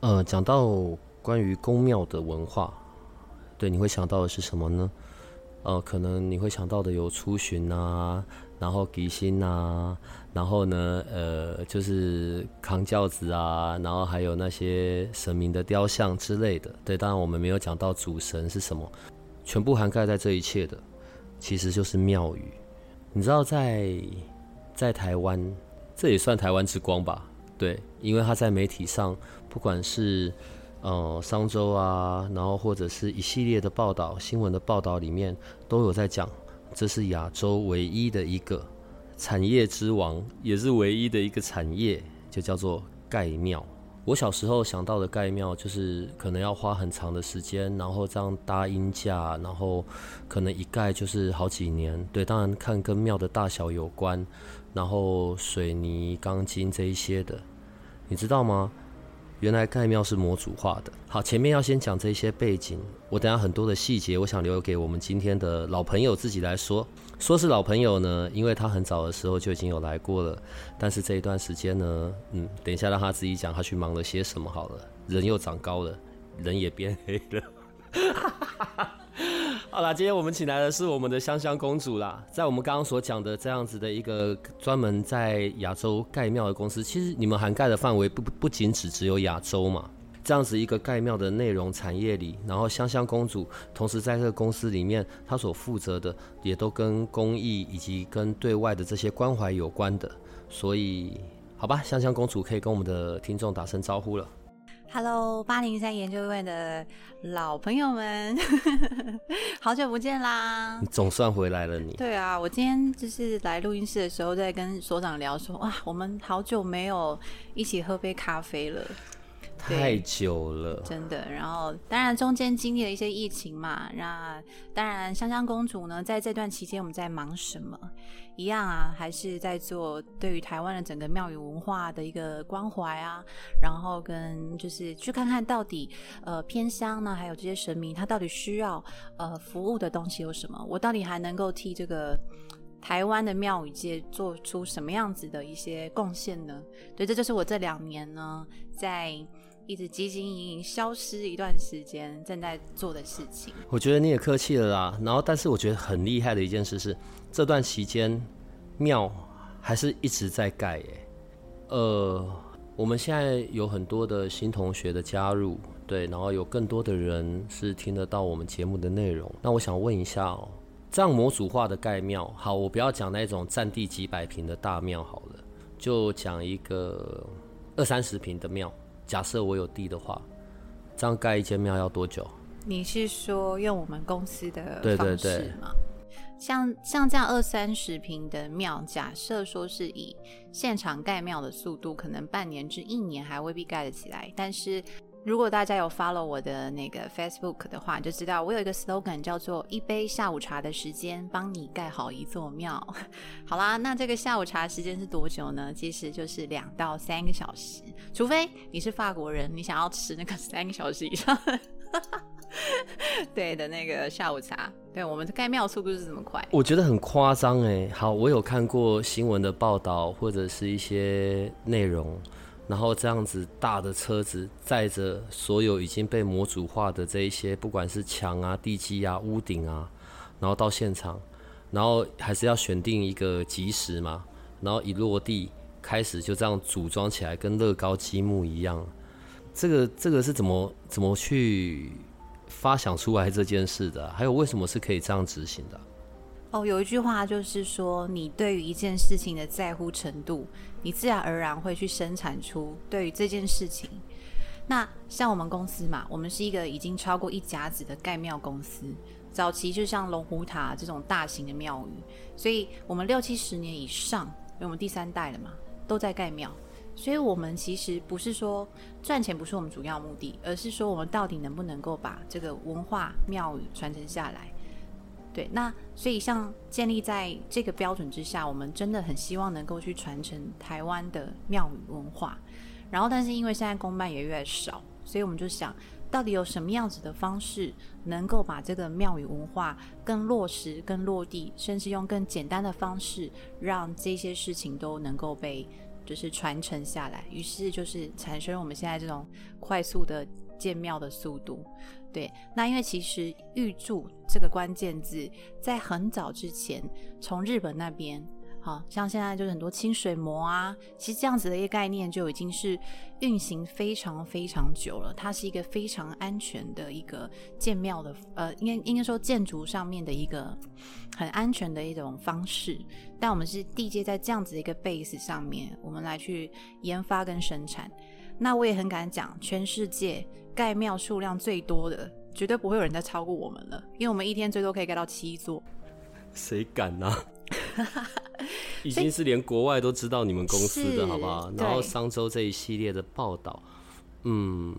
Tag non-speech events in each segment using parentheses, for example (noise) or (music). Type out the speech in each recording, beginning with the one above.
呃，讲到关于宫庙的文化，对，你会想到的是什么呢？呃，可能你会想到的有出巡啊，然后吉星啊，然后呢，呃，就是扛轿子啊，然后还有那些神明的雕像之类的。对，当然我们没有讲到主神是什么，全部涵盖在这一切的，其实就是庙宇。你知道，在在台湾，这也算台湾之光吧？对，因为他在媒体上，不管是呃商周啊，然后或者是一系列的报道、新闻的报道里面，都有在讲，这是亚洲唯一的一个产业之王，也是唯一的一个产业，就叫做盖庙。我小时候想到的盖庙，就是可能要花很长的时间，然后这样搭阴架，然后可能一盖就是好几年。对，当然看跟庙的大小有关，然后水泥、钢筋这一些的。你知道吗？原来盖庙是模组化的。好，前面要先讲这些背景，我等下很多的细节，我想留给我们今天的老朋友自己来说。说是老朋友呢，因为他很早的时候就已经有来过了。但是这一段时间呢，嗯，等一下让他自己讲，他去忙了些什么好了。人又长高了，人也变黑了。(laughs) 好啦，今天我们请来的是我们的香香公主啦。在我们刚刚所讲的这样子的一个专门在亚洲盖庙的公司，其实你们涵盖的范围不不仅只只有亚洲嘛。这样子一个盖庙的内容产业里，然后香香公主同时在这个公司里面，她所负责的也都跟公益以及跟对外的这些关怀有关的。所以，好吧，香香公主可以跟我们的听众打声招呼了。Hello，八零三研究院的老朋友们，(laughs) 好久不见啦！你总算回来了，你。对啊，我今天就是来录音室的时候，在跟所长聊说，哇，我们好久没有一起喝杯咖啡了。太久了，真的。然后，当然中间经历了一些疫情嘛。那当然，香香公主呢，在这段期间我们在忙什么？一样啊，还是在做对于台湾的整个庙宇文化的一个关怀啊。然后跟就是去看看到底呃偏乡呢，还有这些神明，他到底需要呃服务的东西有什么？我到底还能够替这个台湾的庙宇界做出什么样子的一些贡献呢？对，这就是我这两年呢在。一直汲汲营营消失一段时间，正在做的事情。我觉得你也客气了啦。然后，但是我觉得很厉害的一件事是，这段期间庙还是一直在盖耶。呃，我们现在有很多的新同学的加入，对，然后有更多的人是听得到我们节目的内容。那我想问一下哦，这样模组化的盖庙，好，我不要讲那种占地几百平的大庙好了，就讲一个二三十平的庙。假设我有地的话，这样盖一间庙要多久？你是说用我们公司的方式吗？像像这样二三十平的庙，假设说是以现场盖庙的速度，可能半年至一年还未必盖得起来，但是。如果大家有 follow 我的那个 Facebook 的话，就知道我有一个 slogan 叫做“一杯下午茶的时间，帮你盖好一座庙”。(laughs) 好啦，那这个下午茶时间是多久呢？其实就是两到三个小时，除非你是法国人，你想要吃那个三个小时以上，(laughs) 对的那个下午茶。对，我们盖庙速度是这么快？我觉得很夸张哎。好，我有看过新闻的报道或者是一些内容。然后这样子大的车子载着所有已经被模组化的这一些，不管是墙啊、地基啊、屋顶啊，然后到现场，然后还是要选定一个及时嘛，然后一落地开始就这样组装起来，跟乐高积木一样。这个这个是怎么怎么去发想出来这件事的？还有为什么是可以这样执行的？哦，有一句话就是说，你对于一件事情的在乎程度，你自然而然会去生产出对于这件事情。那像我们公司嘛，我们是一个已经超过一甲子的盖庙公司。早期就像龙虎塔这种大型的庙宇，所以我们六七十年以上，因为我们第三代了嘛，都在盖庙。所以，我们其实不是说赚钱不是我们主要目的，而是说我们到底能不能够把这个文化庙宇传承下来。对，那所以像建立在这个标准之下，我们真的很希望能够去传承台湾的庙宇文化。然后，但是因为现在公办也越来越少，所以我们就想。到底有什么样子的方式，能够把这个庙宇文化更落实、更落地，甚至用更简单的方式，让这些事情都能够被就是传承下来？于是就是产生我们现在这种快速的建庙的速度。对，那因为其实“玉柱”这个关键字，在很早之前，从日本那边。好像现在就是很多清水膜啊，其实这样子的一个概念就已经是运行非常非常久了。它是一个非常安全的一个建庙的，呃，应该应该说建筑上面的一个很安全的一种方式。但我们是地接在这样子的一个 base 上面，我们来去研发跟生产。那我也很敢讲，全世界盖庙数量最多的，绝对不会有人再超过我们了，因为我们一天最多可以盖到七座。谁敢呢？(laughs) (laughs) 已经是连国外都知道你们公司的好不好？然后商周这一系列的报道，嗯，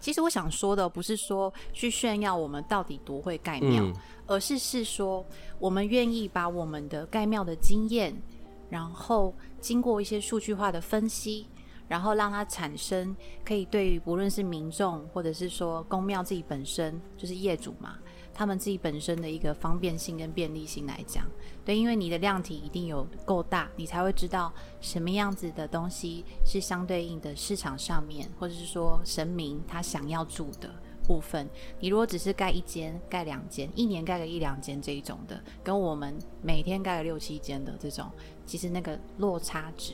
其实我想说的不是说去炫耀我们到底多会盖庙，而是是说我们愿意把我们的盖庙的经验，然后经过一些数据化的分析，然后让它产生可以对于不论是民众或者是说公庙自己本身就是业主嘛。他们自己本身的一个方便性跟便利性来讲，对，因为你的量体一定有够大，你才会知道什么样子的东西是相对应的市场上面，或者是说神明他想要住的部分。你如果只是盖一间、盖两间，一年盖个一两间这一种的，跟我们每天盖个六七间的这种，其实那个落差值。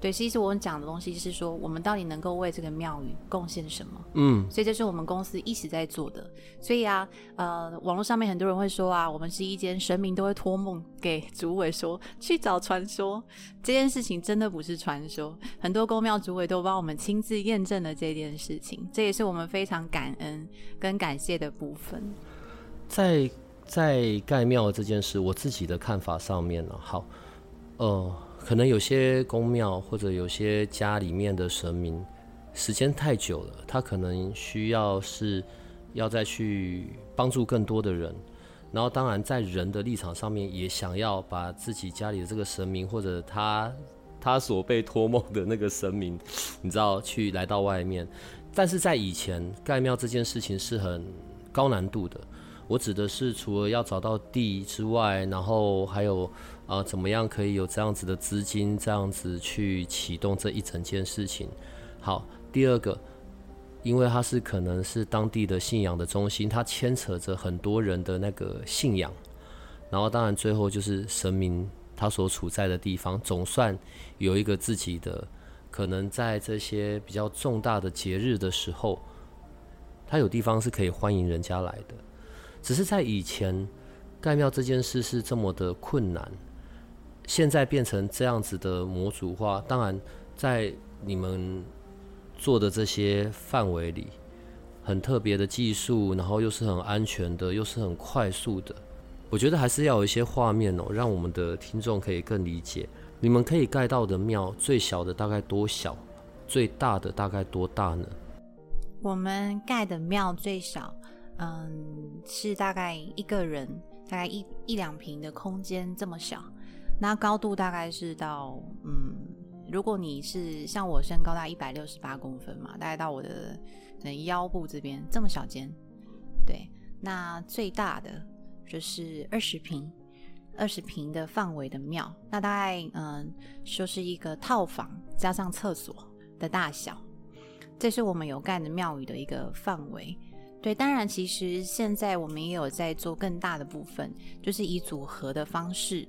对，其实我们讲的东西是说，我们到底能够为这个庙宇贡献什么？嗯，所以这是我们公司一直在做的。所以啊，呃，网络上面很多人会说啊，我们是一间神明都会托梦给主委说去找传说，这件事情真的不是传说。很多公庙主委都帮我们亲自验证了这件事情，这也是我们非常感恩跟感谢的部分。在在盖庙这件事，我自己的看法上面呢，好，呃。可能有些宫庙或者有些家里面的神明，时间太久了，他可能需要是要再去帮助更多的人，然后当然在人的立场上面也想要把自己家里的这个神明或者他他所被托梦的那个神明，你知道去来到外面，但是在以前盖庙这件事情是很高难度的。我指的是，除了要找到地之外，然后还有啊，怎么样可以有这样子的资金，这样子去启动这一整件事情。好，第二个，因为它是可能是当地的信仰的中心，它牵扯着很多人的那个信仰。然后，当然最后就是神明他所处在的地方，总算有一个自己的，可能在这些比较重大的节日的时候，他有地方是可以欢迎人家来的。只是在以前盖庙这件事是这么的困难，现在变成这样子的模组化。当然，在你们做的这些范围里，很特别的技术，然后又是很安全的，又是很快速的。我觉得还是要有一些画面哦，让我们的听众可以更理解。你们可以盖到的庙，最小的大概多小？最大的大概多大呢？我们盖的庙最小。嗯，是大概一个人，大概一一两平的空间这么小，那高度大概是到嗯，如果你是像我身高大一百六十八公分嘛，大概到我的腰部这边这么小间，对，那最大的就是二十平，二十平的范围的庙，那大概嗯，就是一个套房加上厕所的大小，这是我们有干的庙宇的一个范围。对，当然，其实现在我们也有在做更大的部分，就是以组合的方式，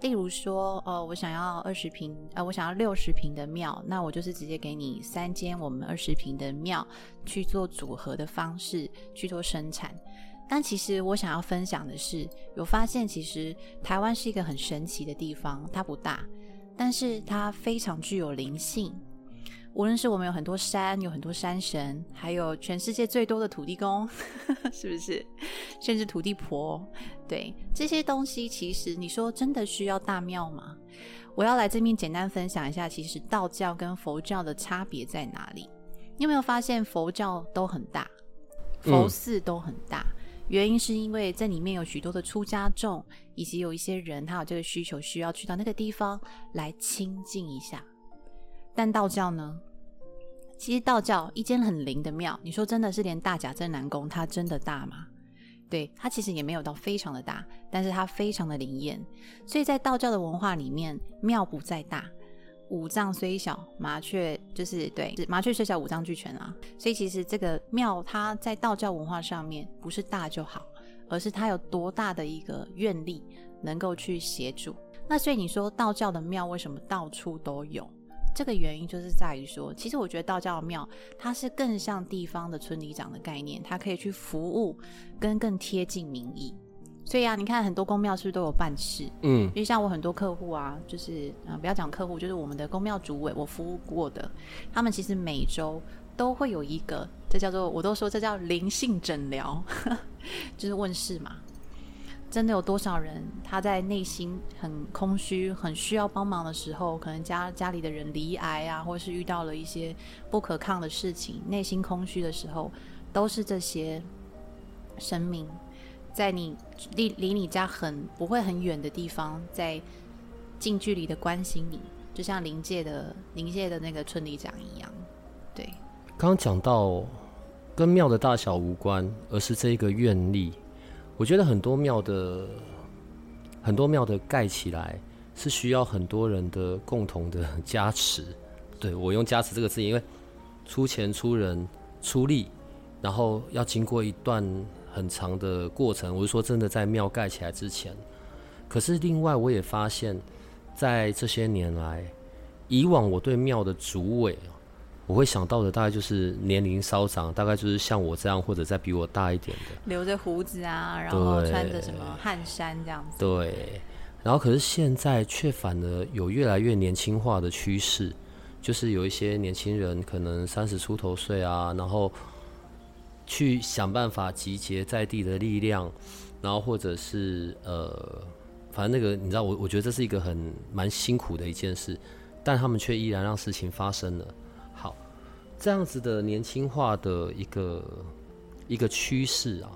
例如说，哦，我想要二十平，呃，我想要六十平的庙，那我就是直接给你三间我们二十平的庙去做组合的方式去做生产。但其实我想要分享的是，有发现其实台湾是一个很神奇的地方，它不大，但是它非常具有灵性。无论是我们有很多山，有很多山神，还有全世界最多的土地公，(laughs) 是不是？甚至土地婆，对这些东西，其实你说真的需要大庙吗？我要来这边简单分享一下，其实道教跟佛教的差别在哪里？你有没有发现佛教都很大，佛寺都很大？原因是因为这里面有许多的出家众，以及有一些人他有这个需求，需要去到那个地方来清静一下。但道教呢？其实道教一间很灵的庙，你说真的是连大甲镇南宫它真的大吗？对，它其实也没有到非常的大，但是它非常的灵验。所以在道教的文化里面，庙不在大，五脏虽小，麻雀就是对，麻雀虽小，五脏俱全啊。所以其实这个庙它在道教文化上面不是大就好，而是它有多大的一个愿力能够去协助。那所以你说道教的庙为什么到处都有？这个原因就是在于说，其实我觉得道教的庙，它是更像地方的村里长的概念，它可以去服务，跟更贴近民意。所以啊，你看很多公庙是不是都有办事？嗯，因为像我很多客户啊，就是啊，不要讲客户，就是我们的公庙主委，我服务过的，他们其实每周都会有一个，这叫做我都说这叫灵性诊疗，(laughs) 就是问事嘛。真的有多少人，他在内心很空虚、很需要帮忙的时候，可能家家里的人离癌啊，或是遇到了一些不可抗的事情，内心空虚的时候，都是这些生命在你离离你家很不会很远的地方，在近距离的关心你，就像临界的临界的那个村里长一样。对，刚刚讲到跟庙的大小无关，而是这一个愿力。我觉得很多庙的很多庙的盖起来是需要很多人的共同的 (laughs) 加持。对我用“加持”这个字，因为出钱、出人、出力，然后要经过一段很长的过程。我是说，真的在庙盖起来之前。可是另外，我也发现，在这些年来，以往我对庙的主委。我会想到的大概就是年龄稍长，大概就是像我这样或者再比我大一点的，留着胡子啊，然后穿着什么汗衫这样子。对，然后可是现在却反而有越来越年轻化的趋势，就是有一些年轻人可能三十出头岁啊，然后去想办法集结在地的力量，然后或者是呃，反正那个你知道，我我觉得这是一个很蛮辛苦的一件事，但他们却依然让事情发生了。这样子的年轻化的一个一个趋势啊，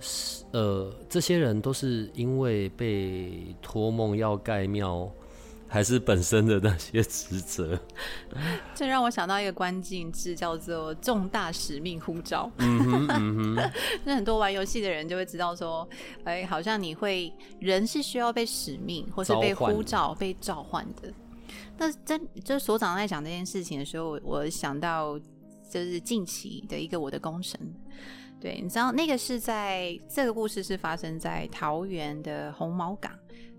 是呃，这些人都是因为被托梦要盖庙，还是本身的那些职责？(laughs) 这让我想到一个关键字，叫做重大使命呼召。嗯哼，(laughs) 那很多玩游戏的人就会知道说，哎，好像你会人是需要被使命，或是被呼召、被召唤的。那在就是所长在讲这件事情的时候，我想到就是近期的一个我的工程，对，你知道那个是在这个故事是发生在桃园的红毛港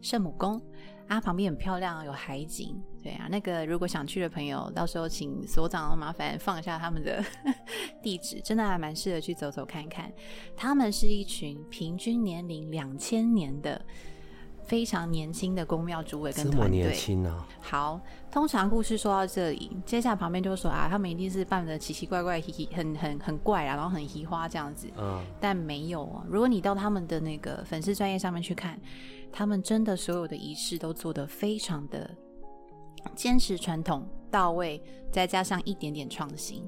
圣母宫啊，旁边很漂亮，有海景，对啊，那个如果想去的朋友，到时候请所长麻烦放一下他们的 (laughs) 地址，真的还蛮适合去走走看看。他们是一群平均年龄两千年的。非常年轻的宫庙主委跟团队，好，通常故事说到这里，接下来旁边就说啊，他们一定是扮的奇奇怪怪、很很很怪啊，然后很奇花这样子。嗯，但没有啊。如果你到他们的那个粉丝专业上面去看，他们真的所有的仪式都做得非常的坚持传统到位，再加上一点点创新。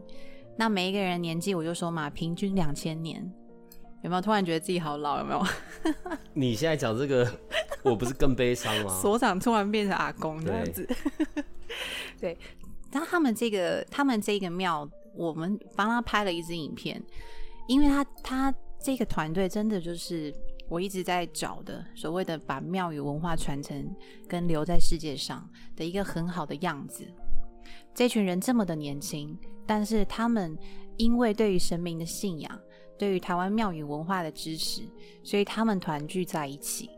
那每一个人年纪，我就说嘛，平均两千年。有没有突然觉得自己好老？有没有？你现在讲这个，(laughs) 我不是更悲伤吗？所长突然变成阿公这样子。(laughs) 对，那他们这个，他们这个庙，我们帮他拍了一支影片，因为他他这个团队真的就是我一直在找的所谓的把庙宇文化传承跟留在世界上的一个很好的样子。这群人这么的年轻，但是他们因为对于神明的信仰。对于台湾庙宇文化的支持，所以他们团聚在一起，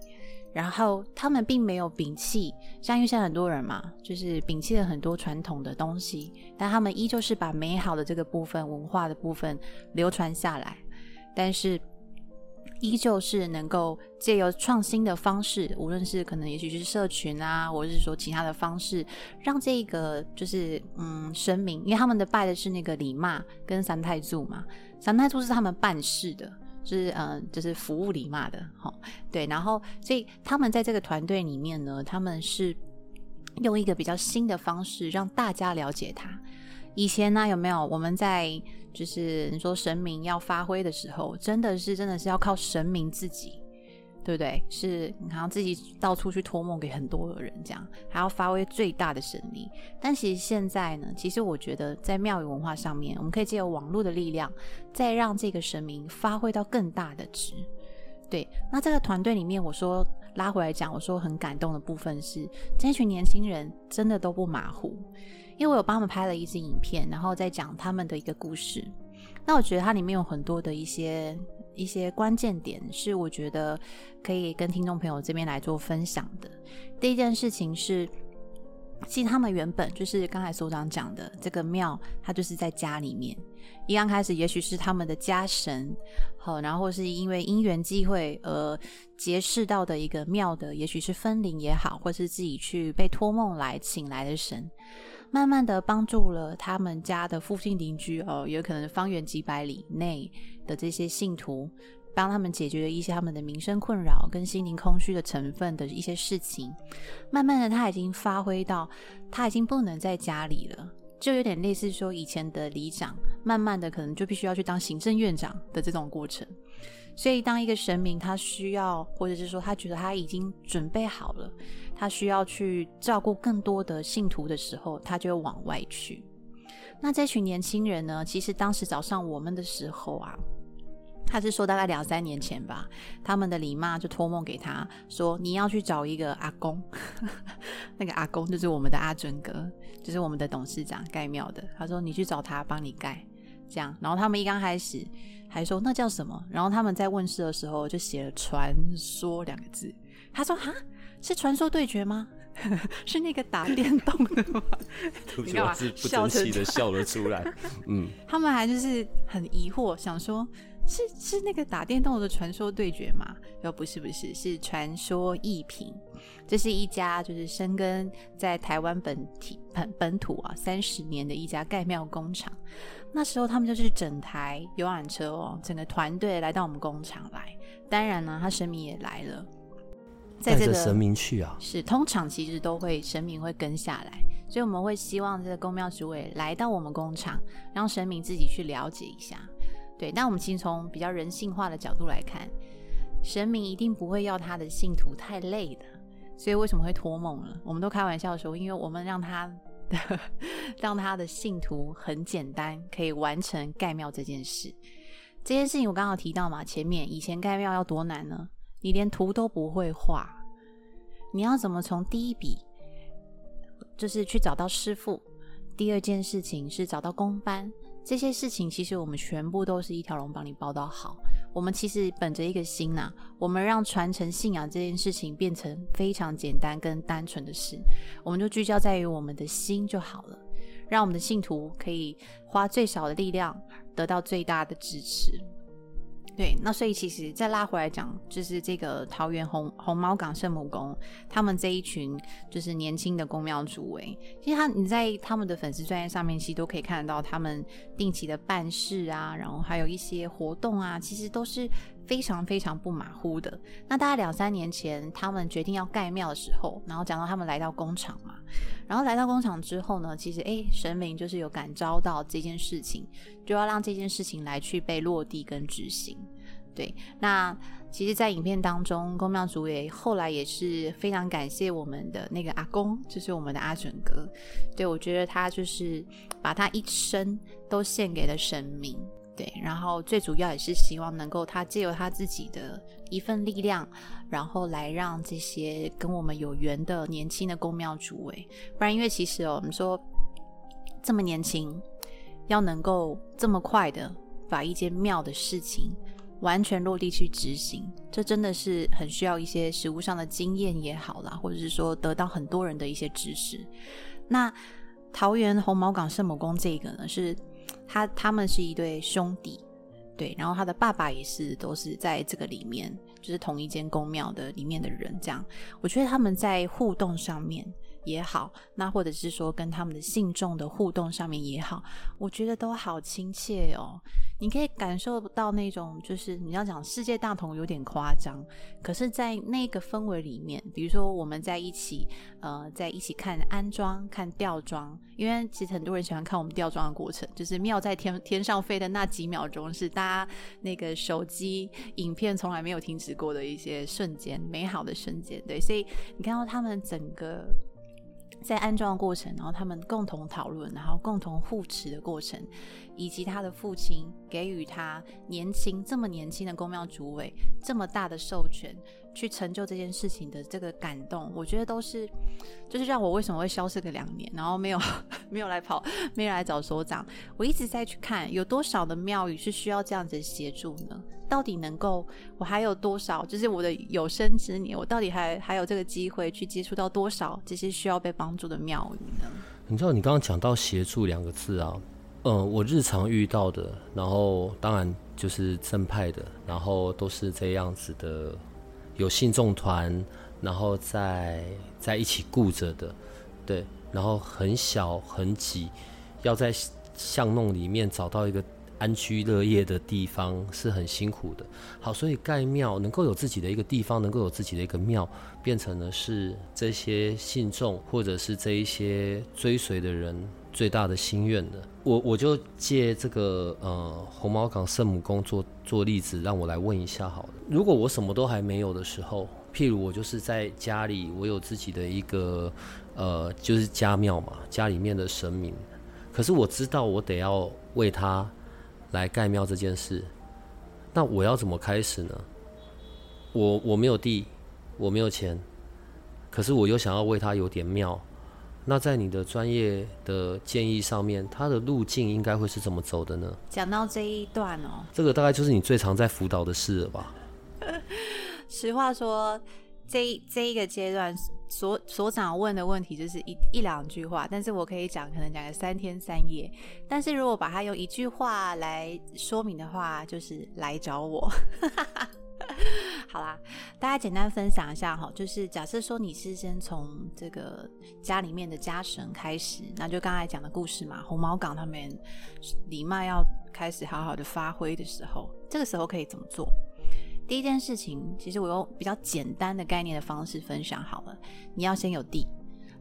然后他们并没有摒弃，像因为现在很多人嘛，就是摒弃了很多传统的东西，但他们依旧是把美好的这个部分、文化的部分流传下来，但是依旧是能够借由创新的方式，无论是可能也许是社群啊，或者是说其他的方式，让这个就是嗯神明，因为他们的拜的是那个李妈跟三太祖嘛。三太祖是他们办事的，是嗯，就是服务礼嘛的，哈，对。然后，所以他们在这个团队里面呢，他们是用一个比较新的方式让大家了解他。以前呢，有没有我们在就是你说神明要发挥的时候，真的是真的是要靠神明自己，对不对？是你好像自己到处去托梦给很多的人，这样还要发挥最大的神力。但其实现在呢，其实我觉得在庙宇文化上面，我们可以借由网络的力量，再让这个神明发挥到更大的值。对，那这个团队里面，我说拉回来讲，我说很感动的部分是，这群年轻人真的都不马虎，因为我有帮他们拍了一支影片，然后再讲他们的一个故事。那我觉得它里面有很多的一些一些关键点，是我觉得可以跟听众朋友这边来做分享的。第一件事情是。其实他们原本就是刚才所长讲的这个庙，它就是在家里面。一刚开始，也许是他们的家神，好，然后是因为因缘际会而结识到的一个庙的，也许是分灵也好，或是自己去被托梦来请来的神，慢慢的帮助了他们家的附近邻居哦，有可能方圆几百里内的这些信徒。帮他们解决了一些他们的民生困扰跟心灵空虚的成分的一些事情，慢慢的他已经发挥到他已经不能在家里了，就有点类似说以前的里长，慢慢的可能就必须要去当行政院长的这种过程。所以当一个神明他需要，或者是说他觉得他已经准备好了，他需要去照顾更多的信徒的时候，他就往外去。那这群年轻人呢，其实当时找上我们的时候啊。他是说大概两三年前吧，他们的李妈就托梦给他说：“你要去找一个阿公，(laughs) 那个阿公就是我们的阿准哥，就是我们的董事长盖庙的。”他说：“你去找他帮你盖。”这样，然后他们一刚开始还说那叫什么，然后他们在问世的时候就写了“传说”两个字。他说：“哈，是传说对决吗？(laughs) 是那个打电动的吗？” (laughs) 你干嘛？不争气的笑了出来。(laughs) 嗯，他们还就是很疑惑，想说。是是那个打电动的传说对决吗？又不是不是，是传说艺品。这是一家就是深耕在台湾本体本本土啊三十年的一家盖庙工厂。那时候他们就是整台游览车哦，整个团队来到我们工厂来。当然呢，他神明也来了，带着神明去啊。是，通常其实都会神明会跟下来，所以我们会希望这个公庙主委来到我们工厂，让神明自己去了解一下。对，但我们其实从比较人性化的角度来看，神明一定不会要他的信徒太累的，所以为什么会托梦了？我们都开玩笑说，因为我们让他的 (laughs) 让他的信徒很简单，可以完成盖庙这件事。这件事情我刚好提到嘛，前面以前盖庙要多难呢？你连图都不会画，你要怎么从第一笔就是去找到师傅？第二件事情是找到工班。这些事情其实我们全部都是一条龙帮你包到好。我们其实本着一个心呐，我们让传承信仰这件事情变成非常简单跟单纯的事，我们就聚焦在于我们的心就好了，让我们的信徒可以花最少的力量得到最大的支持。对，那所以其实再拉回来讲，就是这个桃园红红毛港圣母宫，他们这一群就是年轻的宫庙主委，其实他你在他们的粉丝专业上面，其实都可以看得到他们定期的办事啊，然后还有一些活动啊，其实都是非常非常不马虎的。那大概两三年前，他们决定要盖庙的时候，然后讲到他们来到工厂嘛，然后来到工厂之后呢，其实哎，神明就是有感召到这件事情，就要让这件事情来去被落地跟执行。对，那其实，在影片当中，公庙主也后来也是非常感谢我们的那个阿公，就是我们的阿准哥。对我觉得他就是把他一生都献给了神明。对，然后最主要也是希望能够他借由他自己的一份力量，然后来让这些跟我们有缘的年轻的公庙主委，不然因为其实哦，我们说这么年轻，要能够这么快的把一间庙的事情。完全落地去执行，这真的是很需要一些实务上的经验也好啦，或者是说得到很多人的一些支持。那桃园红毛港圣母宫这个呢，是他他们是一对兄弟，对，然后他的爸爸也是都是在这个里面，就是同一间宫庙的里面的人。这样，我觉得他们在互动上面也好，那或者是说跟他们的信众的互动上面也好，我觉得都好亲切哦。你可以感受到那种，就是你要讲世界大同有点夸张，可是，在那个氛围里面，比如说我们在一起，呃，在一起看安装、看吊装，因为其实很多人喜欢看我们吊装的过程，就是庙在天天上飞的那几秒钟，是大家那个手机影片从来没有停止过的一些瞬间，美好的瞬间。对，所以你看到他们整个。在安装的过程，然后他们共同讨论，然后共同护持的过程，以及他的父亲给予他年轻这么年轻的公庙主委这么大的授权。去成就这件事情的这个感动，我觉得都是，就是让我为什么会消失个两年，然后没有 (laughs) 没有来跑，没有来找所长。我一直在去看有多少的庙宇是需要这样子协助呢？到底能够我还有多少？就是我的有生之年，我到底还还有这个机会去接触到多少这些需要被帮助的庙宇呢？你知道你刚刚讲到协助两个字啊，嗯，我日常遇到的，然后当然就是正派的，然后都是这样子的。有信众团，然后在在一起顾着的，对，然后很小很挤，要在巷弄里面找到一个安居乐业的地方是很辛苦的。好，所以盖庙能够有自己的一个地方，能够有自己的一个庙，变成了是这些信众或者是这一些追随的人最大的心愿的。我我就借这个呃红毛港圣母宫做做例子，让我来问一下好了。如果我什么都还没有的时候，譬如我就是在家里，我有自己的一个呃就是家庙嘛，家里面的神明，可是我知道我得要为他来盖庙这件事，那我要怎么开始呢？我我没有地，我没有钱，可是我又想要为他有点庙。那在你的专业的建议上面，它的路径应该会是怎么走的呢？讲到这一段哦，这个大概就是你最常在辅导的事了吧？(laughs) 实话说，这这一个阶段所所长问的问题就是一一两句话，但是我可以讲，可能讲个三天三夜。但是如果把它用一句话来说明的话，就是来找我。(laughs) 好啦，大家简单分享一下哈，就是假设说你是先从这个家里面的家神开始，那就刚才讲的故事嘛，红毛港他们李麦要开始好好的发挥的时候，这个时候可以怎么做？第一件事情，其实我用比较简单的概念的方式分享好了，你要先有地。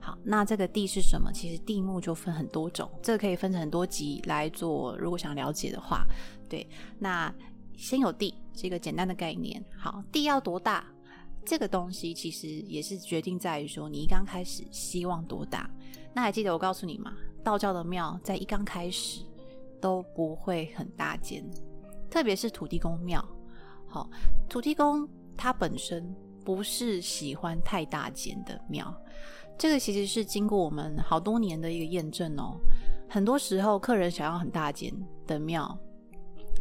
好，那这个地是什么？其实地目就分很多种，这个可以分成很多集来做。如果想了解的话，对，那。先有地这个简单的概念，好，地要多大？这个东西其实也是决定在于说你一刚开始希望多大。那还记得我告诉你吗？道教的庙在一刚开始都不会很大间，特别是土地公庙。好，土地公他本身不是喜欢太大间的庙，这个其实是经过我们好多年的一个验证哦。很多时候客人想要很大间的庙。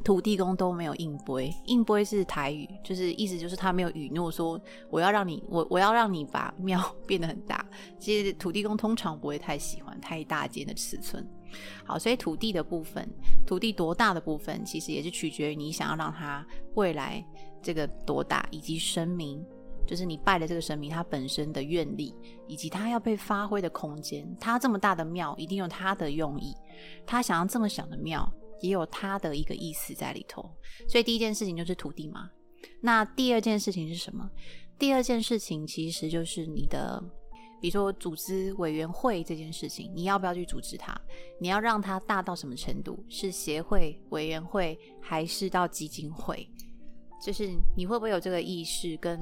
土地公都没有应杯，应杯是台语，就是意思就是他没有允诺说我要让你我我要让你把庙变得很大。(laughs) 其实土地公通常不会太喜欢太大间的尺寸。好，所以土地的部分，土地多大的部分，其实也是取决于你想要让它未来这个多大，以及神明，就是你拜的这个神明它本身的愿力，以及它要被发挥的空间。它这么大的庙一定有它的用意，他想要这么小的庙。也有它的一个意思在里头，所以第一件事情就是土地嘛。那第二件事情是什么？第二件事情其实就是你的，比如说组织委员会这件事情，你要不要去组织它？你要让它大到什么程度？是协会、委员会，还是到基金会？就是你会不会有这个意识跟？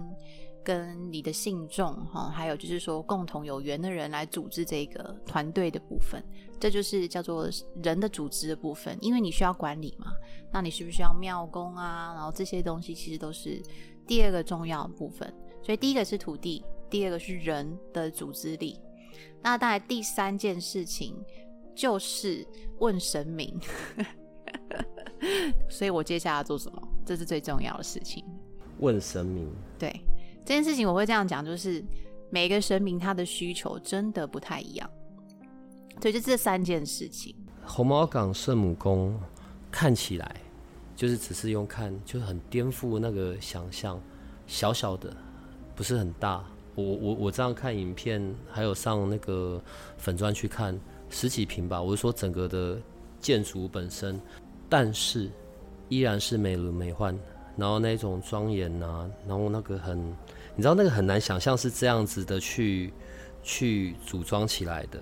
跟你的信众哈，还有就是说共同有缘的人来组织这个团队的部分，这就是叫做人的组织的部分。因为你需要管理嘛，那你需不需要庙工啊？然后这些东西其实都是第二个重要的部分。所以第一个是土地，第二个是人的组织力。那当然第三件事情就是问神明。(laughs) 所以我接下来要做什么？这是最重要的事情。问神明。对。这件事情我会这样讲，就是每个神明他的需求真的不太一样，所以就这三件事情。红毛港圣母宫看起来就是只是用看，就很颠覆那个想象，小小的，不是很大，我我我这样看影片，还有上那个粉砖去看十几平吧，我是说整个的建筑本身，但是依然是美轮美奂，然后那种庄严呐，然后那个很，你知道那个很难想象是这样子的去去组装起来的，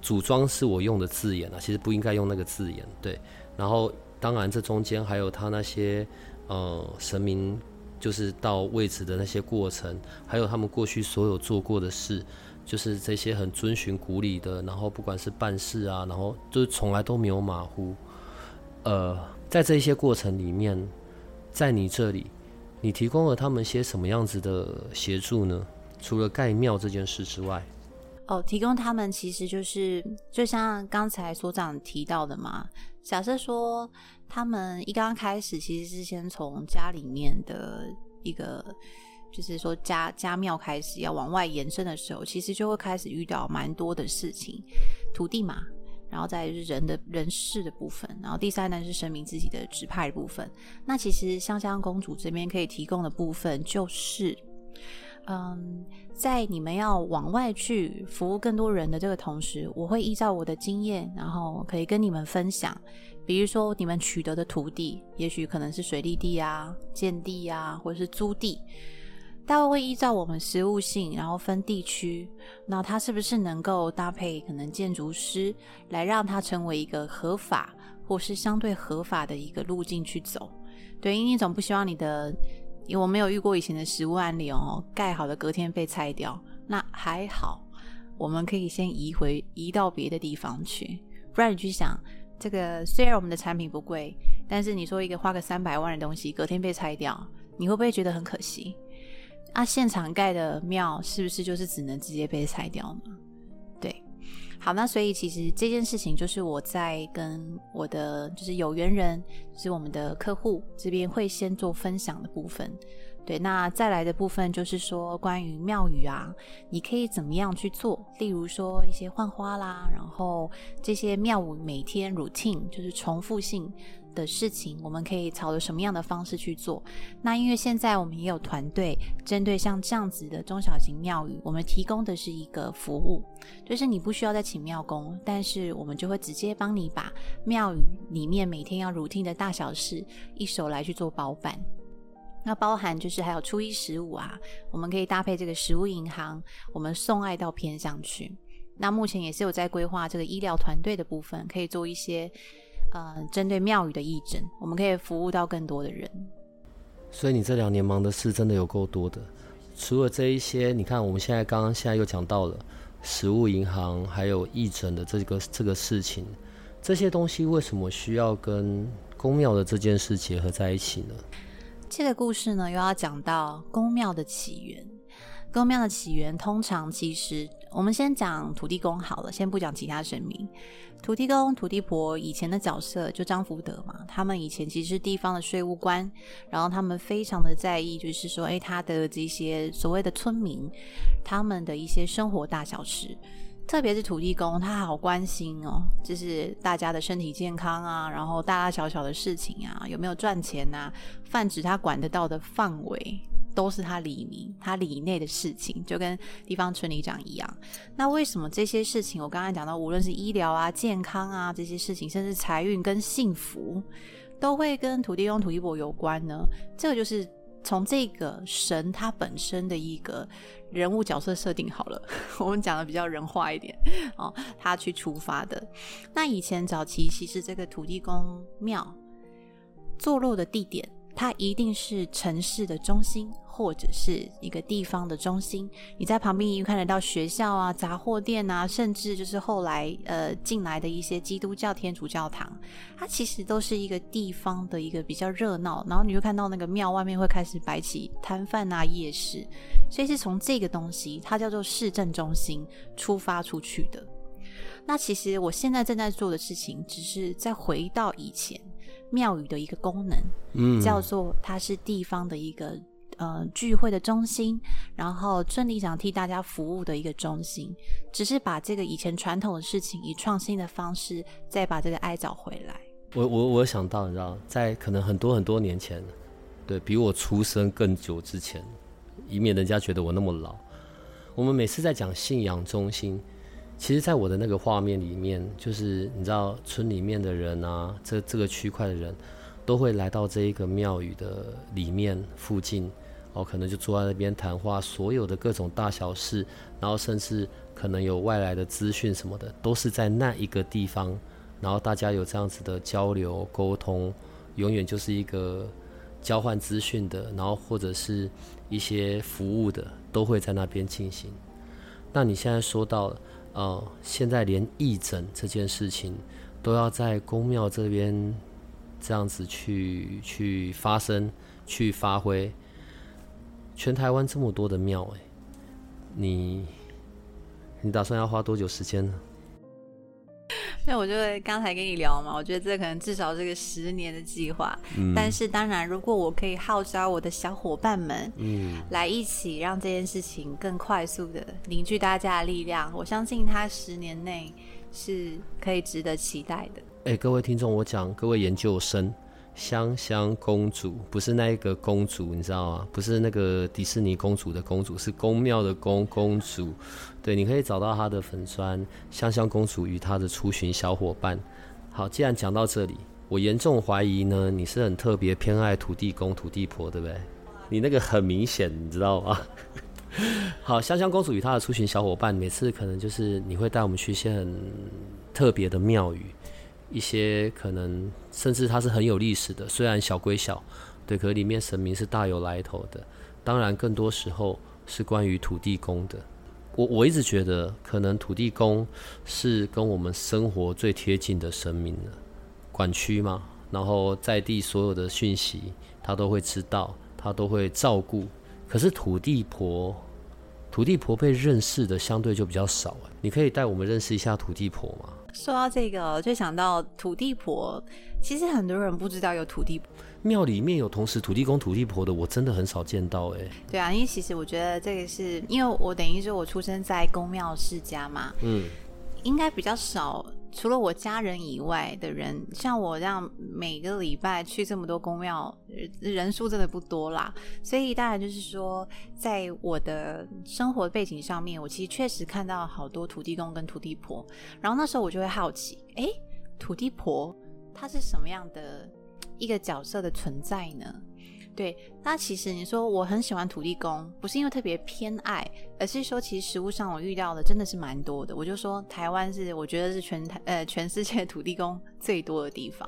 组装是我用的字眼啊，其实不应该用那个字眼，对，然后当然这中间还有他那些呃神明。就是到位置的那些过程，还有他们过去所有做过的事，就是这些很遵循古礼的，然后不管是办事啊，然后就是从来都没有马虎。呃，在这些过程里面，在你这里，你提供了他们些什么样子的协助呢？除了盖庙这件事之外，哦，提供他们其实就是就像刚才所长提到的嘛。假设说。他们一刚开始，其实是先从家里面的一个，就是说家家庙开始要往外延伸的时候，其实就会开始遇到蛮多的事情，土地嘛，然后再是人的人事的部分，然后第三呢是神明自己的指派部分。那其实香香公主这边可以提供的部分就是，嗯，在你们要往外去服务更多人的这个同时，我会依照我的经验，然后可以跟你们分享。比如说，你们取得的土地，也许可能是水利地啊、建地啊，或者是租地，大概会依照我们实物性，然后分地区，那它是不是能够搭配可能建筑师，来让它成为一个合法或是相对合法的一个路径去走？对，因为你总不希望你的，因为我没有遇过以前的实物案例哦，盖好的隔天被拆掉，那还好，我们可以先移回移到别的地方去，不然你去想。这个虽然我们的产品不贵，但是你说一个花个三百万的东西，隔天被拆掉，你会不会觉得很可惜？啊，现场盖的庙是不是就是只能直接被拆掉呢？对，好，那所以其实这件事情就是我在跟我的就是有缘人，就是我们的客户这边会先做分享的部分。对，那再来的部分就是说关于庙宇啊，你可以怎么样去做？例如说一些换花啦，然后这些庙宇每天 routine 就是重复性的事情，我们可以朝着什么样的方式去做？那因为现在我们也有团队，针对像这样子的中小型庙宇，我们提供的是一个服务，就是你不需要再请庙工，但是我们就会直接帮你把庙宇里面每天要如听的大小事一手来去做包办。那包含就是还有初一十五啊，我们可以搭配这个食物银行，我们送爱到偏乡去。那目前也是有在规划这个医疗团队的部分，可以做一些呃针对庙宇的义诊，我们可以服务到更多的人。所以你这两年忙的事真的有够多的。除了这一些，你看我们现在刚刚现在又讲到了食物银行，还有义诊的这个这个事情，这些东西为什么需要跟公庙的这件事结合在一起呢？这个故事呢，又要讲到宫庙的起源。宫庙的起源，通常其实我们先讲土地公好了，先不讲其他神明。土地公、土地婆以前的角色就张福德嘛，他们以前其实是地方的税务官，然后他们非常的在意，就是说，哎，他的这些所谓的村民，他们的一些生活大小事。特别是土地公，他好关心哦，就是大家的身体健康啊，然后大大小小的事情啊，有没有赚钱呐，泛指他管得到的范围，都是他里面他里内的事情，就跟地方村里长一样。那为什么这些事情，我刚才讲到，无论是医疗啊、健康啊这些事情，甚至财运跟幸福，都会跟土地公、土地婆有关呢？这个就是从这个神他本身的一个。人物角色设定好了，(laughs) 我们讲的比较人化一点哦。他去出发的那以前早期，其实这个土地公庙坐落的地点，它一定是城市的中心。或者是一个地方的中心，你在旁边一看得到学校啊、杂货店啊，甚至就是后来呃进来的一些基督教、天主教堂，它其实都是一个地方的一个比较热闹。然后你就看到那个庙外面会开始摆起摊贩啊、夜市，所以是从这个东西，它叫做市政中心出发出去的。那其实我现在正在做的事情，只是再回到以前庙宇的一个功能，嗯，叫做它是地方的一个。呃，聚会的中心，然后村里长替大家服务的一个中心，只是把这个以前传统的事情，以创新的方式再把这个爱找回来。我我我想到，你知道，在可能很多很多年前，对比我出生更久之前，以免人家觉得我那么老，我们每次在讲信仰中心，其实在我的那个画面里面，就是你知道村里面的人啊，这这个区块的人，都会来到这一个庙宇的里面附近，哦，可能就坐在那边谈话，所有的各种大小事，然后甚至可能有外来的资讯什么的，都是在那一个地方，然后大家有这样子的交流沟通，永远就是一个交换资讯的，然后或者是一些服务的。都会在那边进行。那你现在说到，呃，现在连义诊这件事情都要在公庙这边这样子去去发生、去发挥。全台湾这么多的庙，哎，你你打算要花多久时间呢？那我就刚才跟你聊嘛，我觉得这可能至少是个十年的计划。嗯，但是当然，如果我可以号召我的小伙伴们，嗯，来一起让这件事情更快速的凝聚大家的力量，我相信它十年内是可以值得期待的。哎，各位听众，我讲各位研究生。香香公主不是那一个公主，你知道吗？不是那个迪士尼公主的公主，是宫庙的公公主。对，你可以找到她的粉砖香香公主与她的出巡小伙伴。好，既然讲到这里，我严重怀疑呢，你是很特别偏爱土地公、土地婆，对不对？(laughs) 你那个很明显，你知道吗？(laughs) 好，香香公主与她的出巡小伙伴，每次可能就是你会带我们去一些很特别的庙宇。一些可能甚至它是很有历史的，虽然小归小，对，可里面神明是大有来头的。当然，更多时候是关于土地公的。我我一直觉得，可能土地公是跟我们生活最贴近的神明了，管区嘛，然后在地所有的讯息他都会知道，他都会照顾。可是土地婆，土地婆被认识的相对就比较少。你可以带我们认识一下土地婆吗？说到这个，就想到土地婆。其实很多人不知道有土地婆庙里面有同时土地公、土地婆的，我真的很少见到哎。对啊，因为其实我觉得这个是因为我等于说我出生在公庙世家嘛，嗯，应该比较少。除了我家人以外的人，像我这样每个礼拜去这么多公庙，人数真的不多啦。所以当然就是说，在我的生活背景上面，我其实确实看到好多土地公跟土地婆。然后那时候我就会好奇，哎，土地婆她是什么样的一个角色的存在呢？对，那其实你说我很喜欢土地公，不是因为特别偏爱，而是说其实实物上我遇到的真的是蛮多的。我就说台湾是我觉得是全台呃全世界土地公 (laughs) 最多的地方。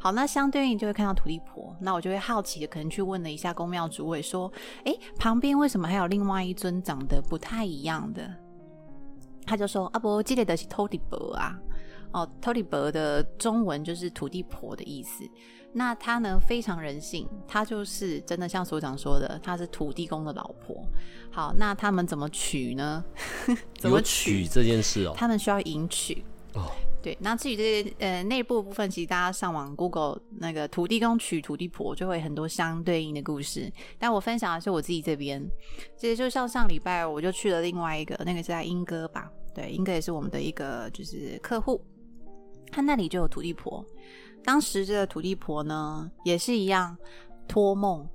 好，那相对应就会看到土地婆，那我就会好奇的可能去问了一下公庙主委说，哎，旁边为什么还有另外一尊长得不太一样的？他就说啊不，记得的是土地婆啊，哦，土地婆的中文就是土地婆的意思。那他呢非常人性，他就是真的像所长说的，他是土地公的老婆。好，那他们怎么娶呢？(laughs) 怎么娶这件事哦？他们需要迎娶哦。对，那至于这些呃内部部分，其实大家上网 Google 那个土地公娶土地婆，就会很多相对应的故事。但我分享的是我自己这边，其实就像上礼拜我就去了另外一个，那个是在英哥吧？对，英哥也是我们的一个就是客户，他那里就有土地婆。当时这个土地婆呢，也是一样托梦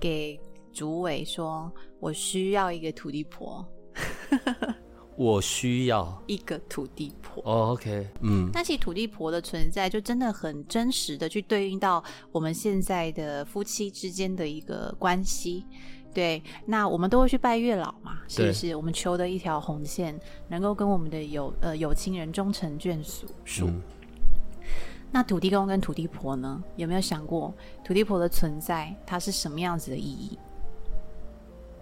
给主委说：“我需要一个土地婆。(laughs) ” (laughs) 我需要一个土地婆。哦，OK，嗯。那其实土地婆的存在，就真的很真实的去对应到我们现在的夫妻之间的一个关系。对，那我们都会去拜月老嘛，是不是？我们求的一条红线，能够跟我们的有呃有情人终成眷属。属。那土地公跟土地婆呢？有没有想过土地婆的存在，它是什么样子的意义？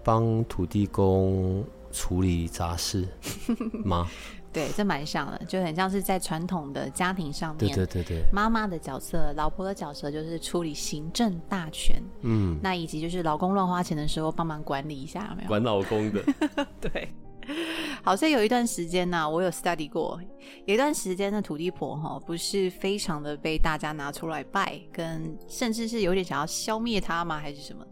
帮土地公处理杂事 (laughs) 吗？对，这蛮像的，就很像是在传统的家庭上面，对对对对，妈妈的角色、老婆的角色就是处理行政大权，嗯，那以及就是老公乱花钱的时候帮忙管理一下，有没有？管老公的，(laughs) 对。(laughs) 好像有一段时间呢，我有 study 过，有一段时间的土地婆哈，不是非常的被大家拿出来拜，跟甚至是有点想要消灭她吗？还是什么？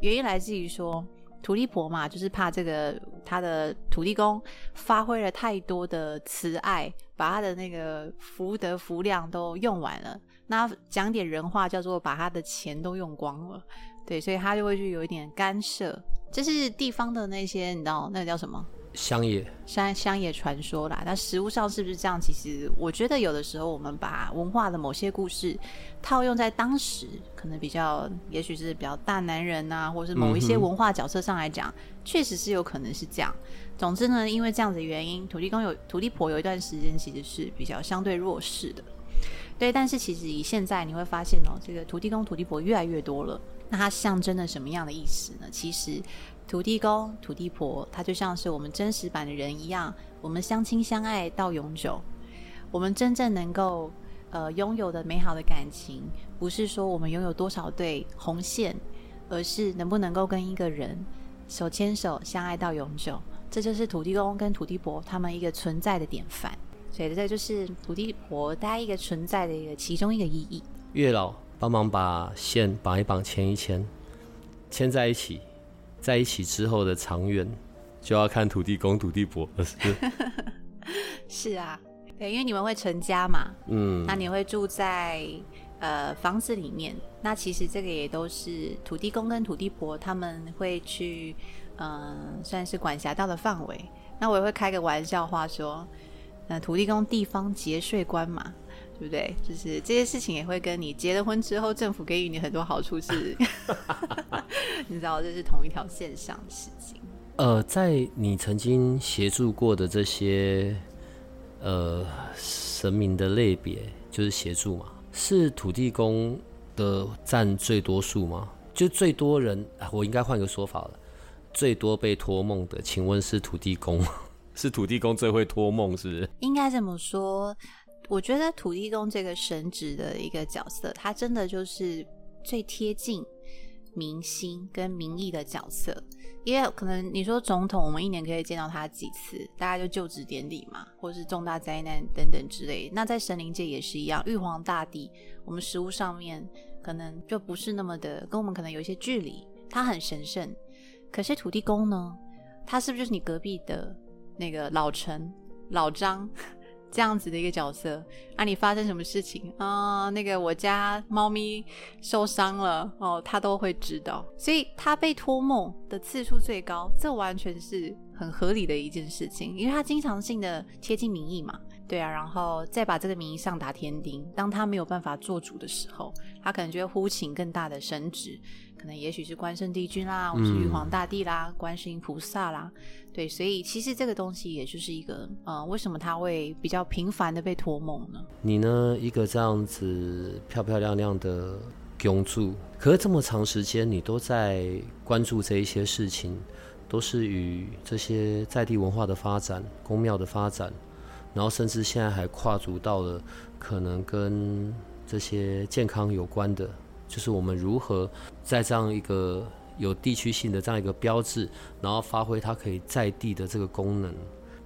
原因来自于说土地婆嘛，就是怕这个他的土地公发挥了太多的慈爱，把他的那个福德福量都用完了。那讲点人话，叫做把他的钱都用光了。对，所以他就会去有一点干涉，这是地方的那些，你知道那个叫什么？乡野，乡乡野传说啦。那实物上是不是这样？其实我觉得有的时候我们把文化的某些故事套用在当时，可能比较，也许是比较大男人啊，或者是某一些文化角色上来讲，确实是有可能是这样。总之呢，因为这样子的原因，土地公有土地婆有一段时间其实是比较相对弱势的。对，但是其实以现在你会发现哦，这个土地公、土地婆越来越多了。那它象征了什么样的意思呢？其实。土地公、土地婆，他就像是我们真实版的人一样，我们相亲相爱到永久。我们真正能够呃拥有的美好的感情，不是说我们拥有多少对红线，而是能不能够跟一个人手牵手相爱到永久。这就是土地公跟土地婆他们一个存在的典范。所以这就是土地婆家一个存在的一个其中一个意义。月老帮忙把线绑一绑，牵一牵，牵在一起。在一起之后的长远，就要看土地公、土地婆了。(laughs) 是啊，对，因为你们会成家嘛，嗯，那你会住在呃房子里面，那其实这个也都是土地公跟土地婆他们会去，嗯，算是管辖到的范围。那我也会开个玩笑话说，那土地公地方节税官嘛。对不对？就是这些事情也会跟你结了婚之后，政府给予你很多好处是，(laughs) 你知道这是同一条线上的事情。呃，在你曾经协助过的这些呃神明的类别，就是协助嘛，是土地公的占最多数吗？就最多人，我应该换个说法了，最多被托梦的，请问是土地公？是土地公最会托梦，是不是？应该这么说。我觉得土地公这个神职的一个角色，他真的就是最贴近民心跟民意的角色。因为可能你说总统，我们一年可以见到他几次？大家就就职典礼嘛，或是重大灾难等等之类。那在神灵界也是一样，玉皇大帝，我们食物上面可能就不是那么的，跟我们可能有一些距离。他很神圣，可是土地公呢？他是不是就是你隔壁的那个老陈、老张？这样子的一个角色啊，你发生什么事情啊？那个我家猫咪受伤了哦，他都会知道，所以他被托梦的次数最高，这完全是很合理的一件事情，因为他经常性的贴近民意嘛，对啊，然后再把这个民意上达天丁，当他没有办法做主的时候，他可能就会呼请更大的神职。可能也许是关圣帝君啦，或是玉皇大帝啦，观世音菩萨啦，对，所以其实这个东西也就是一个，呃，为什么他会比较频繁的被托梦呢？你呢，一个这样子漂漂亮亮的公主，可是这么长时间你都在关注这一些事情，都是与这些在地文化的发展、宫庙的发展，然后甚至现在还跨足到了可能跟这些健康有关的。就是我们如何在这样一个有地区性的这样一个标志，然后发挥它可以在地的这个功能。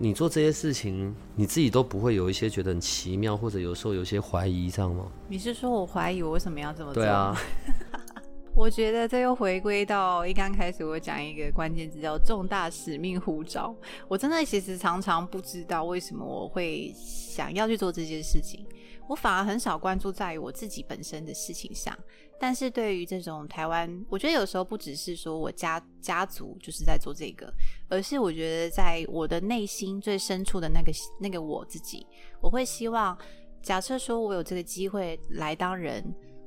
你做这些事情，你自己都不会有一些觉得很奇妙，或者有时候有些怀疑，这样吗？你是说我怀疑我为什么要这么做？对啊，(laughs) 我觉得这又回归到一刚开始我讲一个关键字叫重大使命护照。我真的其实常常不知道为什么我会想要去做这些事情，我反而很少关注在于我自己本身的事情上。但是对于这种台湾，我觉得有时候不只是说我家家族就是在做这个，而是我觉得在我的内心最深处的那个那个我自己，我会希望，假设说我有这个机会来当人，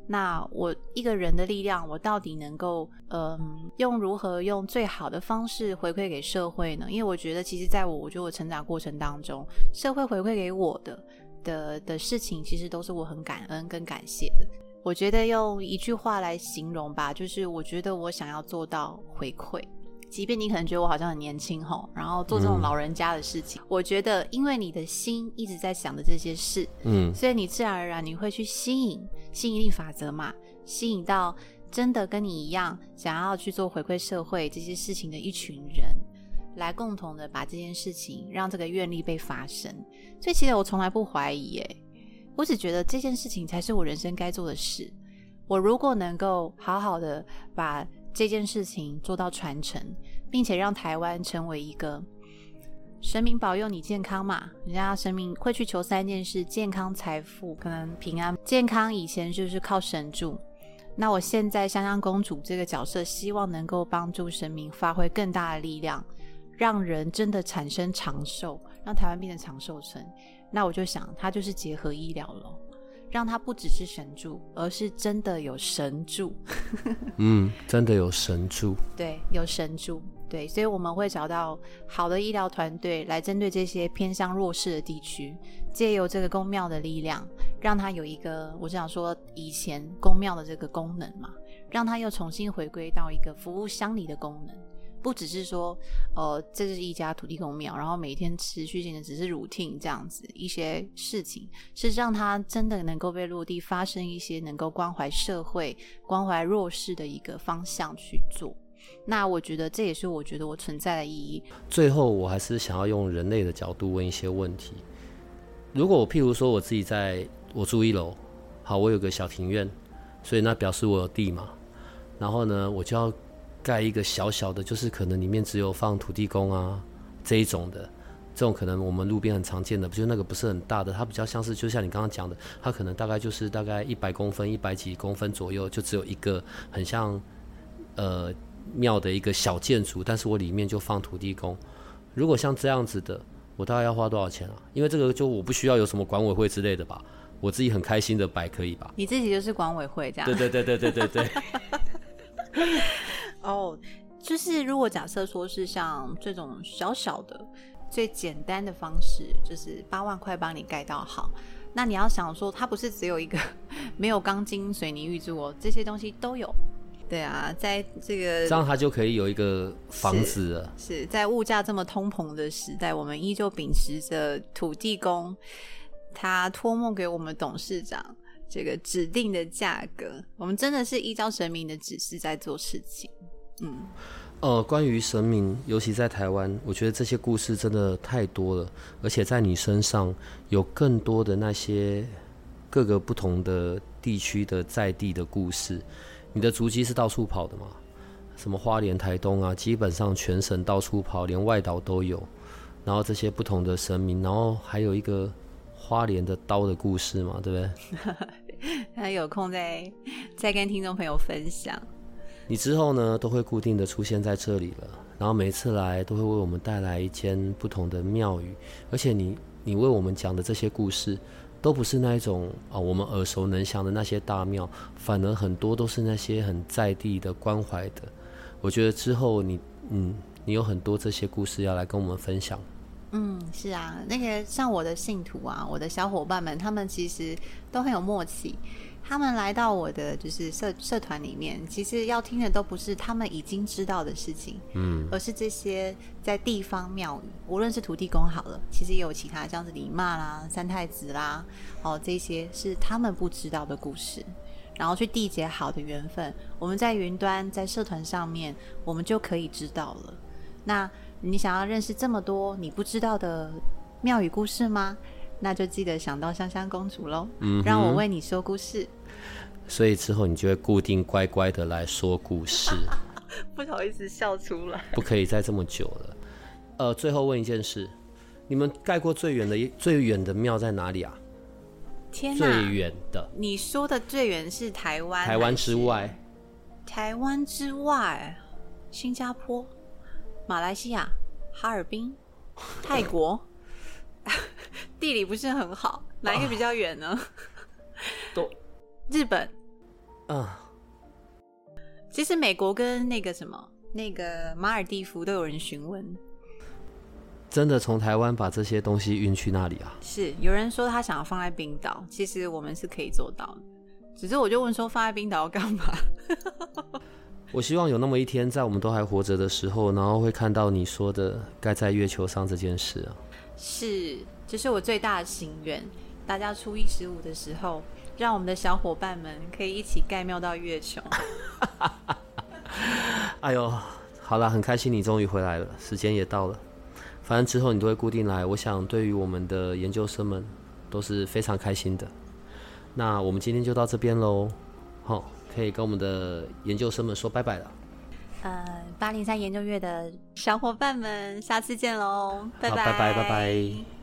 那我一个人的力量，我到底能够嗯用如何用最好的方式回馈给社会呢？因为我觉得其实在我我觉得我成长过程当中，社会回馈给我的的的事情，其实都是我很感恩跟感谢的。我觉得用一句话来形容吧，就是我觉得我想要做到回馈，即便你可能觉得我好像很年轻吼，然后做这种老人家的事情，我觉得因为你的心一直在想的这些事，嗯，所以你自然而然你会去吸引吸引力法则嘛，吸引到真的跟你一样想要去做回馈社会这些事情的一群人，来共同的把这件事情让这个愿力被发生。所以其实我从来不怀疑耶。我只觉得这件事情才是我人生该做的事。我如果能够好好的把这件事情做到传承，并且让台湾成为一个神明保佑你健康嘛，人家神明会去求三件事：健康、财富、可能平安。健康以前就是靠神助，那我现在香香公主这个角色，希望能够帮助神明发挥更大的力量，让人真的产生长寿，让台湾变成长寿村，那我就想，它就是结合医疗了，让它不只是神助，而是真的有神助。(laughs) 嗯，真的有神助。对，有神助。对，所以我们会找到好的医疗团队来针对这些偏向弱势的地区，借由这个公庙的力量，让它有一个，我想说以前公庙的这个功能嘛，让它又重新回归到一个服务乡里的功能。不只是说，呃，这是一家土地公庙，然后每天持续性的只是 routine 这样子一些事情，是让它真的能够被落地，发生一些能够关怀社会、关怀弱势的一个方向去做。那我觉得这也是我觉得我存在的意义。最后，我还是想要用人类的角度问一些问题。如果我譬如说我自己在我住一楼，好，我有个小庭院，所以那表示我有地嘛，然后呢，我就要。盖一个小小的，就是可能里面只有放土地公啊这一种的，这种可能我们路边很常见的，就那个不是很大的，它比较像是就像你刚刚讲的，它可能大概就是大概一百公分、一百几公分左右，就只有一个很像呃庙的一个小建筑，但是我里面就放土地公。如果像这样子的，我大概要花多少钱啊？因为这个就我不需要有什么管委会之类的吧，我自己很开心的摆可以吧？你自己就是管委会这样？对对对对对对对。(laughs) 哦，就是如果假设说是像这种小小的、最简单的方式，就是八万块帮你盖到好，那你要想说，它不是只有一个没有钢筋水泥预制哦，这些东西都有。对啊，在这个这样，它就可以有一个房子了。是在物价这么通膨的时代，我们依旧秉持着土地公他托梦给我们董事长这个指定的价格，我们真的是依照神明的指示在做事情。嗯，呃，关于神明，尤其在台湾，我觉得这些故事真的太多了，而且在你身上有更多的那些各个不同的地区的在地的故事。你的足迹是到处跑的嘛？什么花莲、台东啊，基本上全省到处跑，连外岛都有。然后这些不同的神明，然后还有一个花莲的刀的故事嘛，对不对？(laughs) 那有空再再跟听众朋友分享。你之后呢，都会固定的出现在这里了，然后每次来都会为我们带来一间不同的庙宇，而且你你为我们讲的这些故事，都不是那一种啊我们耳熟能详的那些大庙，反而很多都是那些很在地的关怀的。我觉得之后你嗯，你有很多这些故事要来跟我们分享。嗯，是啊，那个像我的信徒啊，我的小伙伴们，他们其实都很有默契。他们来到我的就是社社团里面，其实要听的都不是他们已经知道的事情，嗯，而是这些在地方庙宇，无论是土地公好了，其实也有其他像是李骂啦、三太子啦，哦，这些是他们不知道的故事，然后去缔结好的缘分。我们在云端在社团上面，我们就可以知道了。那你想要认识这么多你不知道的庙宇故事吗？那就记得想到香香公主喽，嗯让我为你说故事。所以之后你就会固定乖乖的来说故事。(laughs) 不好意思笑出来。不可以再这么久了。呃，最后问一件事，你们盖过最远的最远的庙在哪里啊？天哪！最远的。你说的最远是台湾？台湾之外？台湾之外，新加坡、马来西亚、哈尔滨、泰国。地理不是很好，哪一个比较远呢？(laughs) 都日本。嗯，其实美国跟那个什么，那个马尔蒂夫都有人询问。真的从台湾把这些东西运去那里啊？是有人说他想要放在冰岛，其实我们是可以做到的。只是我就问说，放在冰岛要干嘛？(laughs) 我希望有那么一天，在我们都还活着的时候，然后会看到你说的盖在月球上这件事啊。是，这是我最大的心愿。大家初一十五的时候，让我们的小伙伴们可以一起盖庙到月球。(laughs) 哎呦，好了，很开心你终于回来了，时间也到了。反正之后你都会固定来，我想对于我们的研究生们都是非常开心的。那我们今天就到这边喽，好，可以跟我们的研究生们说拜拜了。呃，八零三研究院的小伙伴们，下次见喽！拜拜拜拜拜拜。